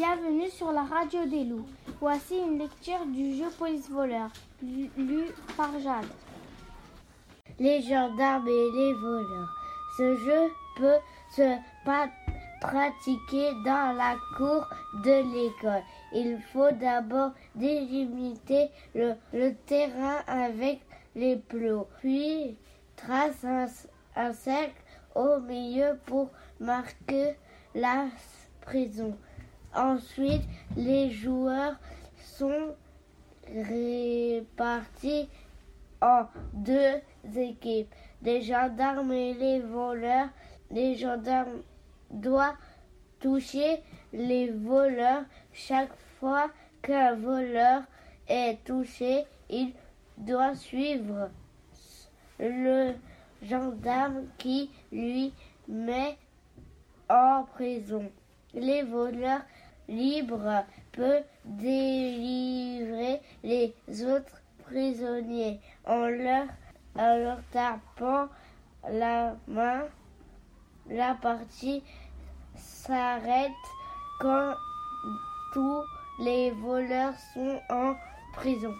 Bienvenue sur la radio des loups. Voici une lecture du jeu Police-Voleur, lu par Jade. Les gendarmes et les voleurs. Ce jeu peut se pratiquer dans la cour de l'école. Il faut d'abord délimiter le, terrain avec les plots, puis trace un cercle au milieu pour marquer la prison. Ensuite, les joueurs sont répartis en deux équipes, les gendarmes et les voleurs. Les gendarmes doivent toucher les voleurs. Chaque fois qu'un voleur est touché, il doit suivre le gendarme qui lui met en prison. Les voleurs libres peuvent délivrer les autres prisonniers en leur, en leur tapant la main. La partie s'arrête quand tous les voleurs sont en prison.